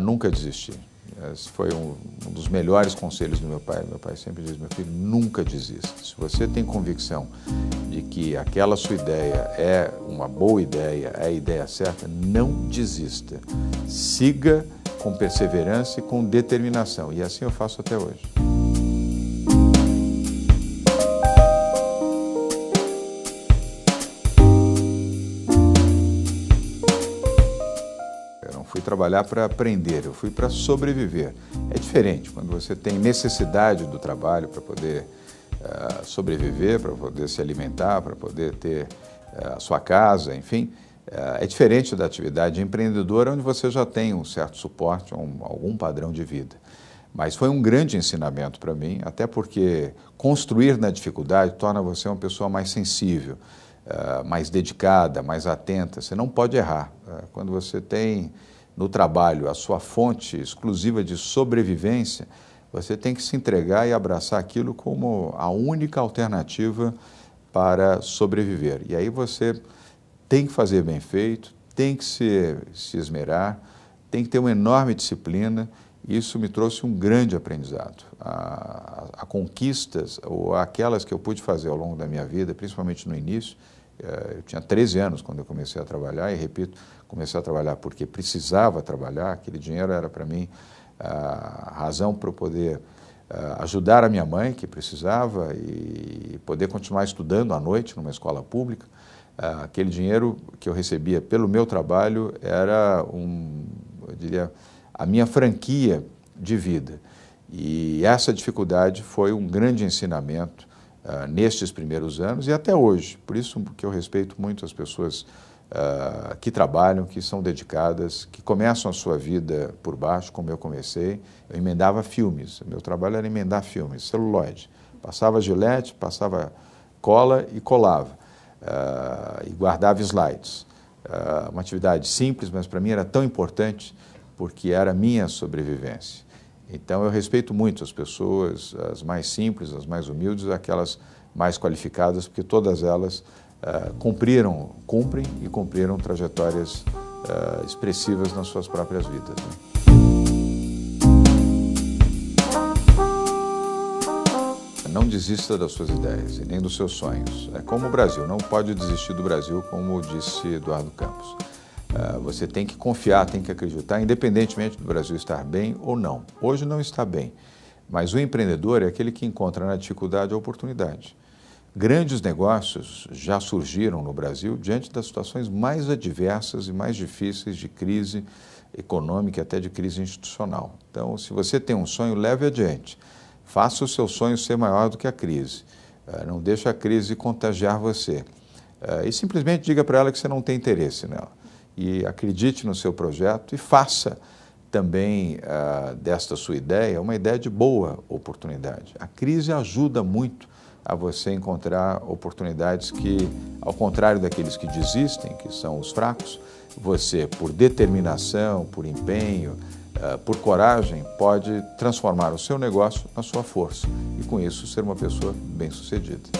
Nunca desisti. Esse foi um, um, dos melhores conselhos do meu pai. Meu pai sempre diz: meu filho, nunca desista. Se você tem convicção de que aquela sua ideia é uma boa ideia, é a ideia certa, não desista. Siga com perseverança e com determinação. E assim eu faço até hoje. Fui trabalhar para aprender, eu fui para sobreviver. É diferente quando você tem necessidade do trabalho para poder uh, sobreviver, para poder se alimentar, para poder ter uh, a sua casa, enfim. Uh, é diferente da atividade empreendedora, onde você já tem um certo suporte, um, algum padrão de vida. Mas foi um grande ensinamento para mim, até porque construir na dificuldade torna você uma pessoa mais sensível, mais dedicada, mais atenta. Você não pode errar. quando você tem no trabalho a sua fonte exclusiva de sobrevivência, você tem que se entregar e abraçar aquilo como a única alternativa para sobreviver. E aí você tem que fazer bem feito, tem que se, se esmerar, tem que ter uma enorme disciplina. Isso me trouxe um grande aprendizado. A, a, a, conquistas, ou aquelas que eu pude fazer ao longo da minha vida, principalmente no início, eu tinha 13 anos quando eu comecei a trabalhar, e repito, comecei a trabalhar porque precisava trabalhar, aquele dinheiro era para mim a razão para eu poder ajudar a minha mãe, que precisava, e poder continuar estudando à noite numa escola pública. Aquele dinheiro que eu recebia pelo meu trabalho era, um, eu diria, a minha franquia de vida. E essa dificuldade foi um grande ensinamento uh, nestes primeiros anos e até hoje. Por isso que eu respeito muito as pessoas uh, que trabalham, que são dedicadas, que começam a sua vida por baixo, como eu comecei. Eu emendava filmes, meu trabalho era emendar filmes, celuloide. Passava gilete, passava cola e colava. Uh, e guardava slides. Uma atividade simples, mas para mim era tão importante porque era minha sobrevivência. Então eu respeito muito as pessoas, as mais simples, as mais humildes, aquelas mais qualificadas, porque todas elas uh, cumpriram, cumprem e cumpriram trajetórias uh, expressivas nas suas próprias vidas. Né? Não desista das suas ideias e nem dos seus sonhos. É como o Brasil, não pode desistir do Brasil, como disse Eduardo Campos. Uh, você tem que confiar, tem que acreditar, independentemente do Brasil estar bem ou não. Hoje não está bem, mas o empreendedor é aquele que encontra na dificuldade a oportunidade. Grandes negócios já surgiram no Brasil diante das situações mais adversas e mais difíceis de crise econômica e até de crise institucional. Então, se você tem um sonho, leve adiante. Faça o seu sonho ser maior do que a crise. Eh, não deixe a crise contagiar você. Eh, e simplesmente diga para ela que você não tem interesse nela. E acredite no seu projeto e faça também uh, desta sua ideia uma ideia de boa oportunidade. A crise ajuda muito a você encontrar oportunidades que, ao contrário daqueles que desistem, que são os fracos, você, por determinação, por empenho, uh, por coragem, pode transformar o seu negócio na sua força e, com isso, ser uma pessoa bem-sucedida.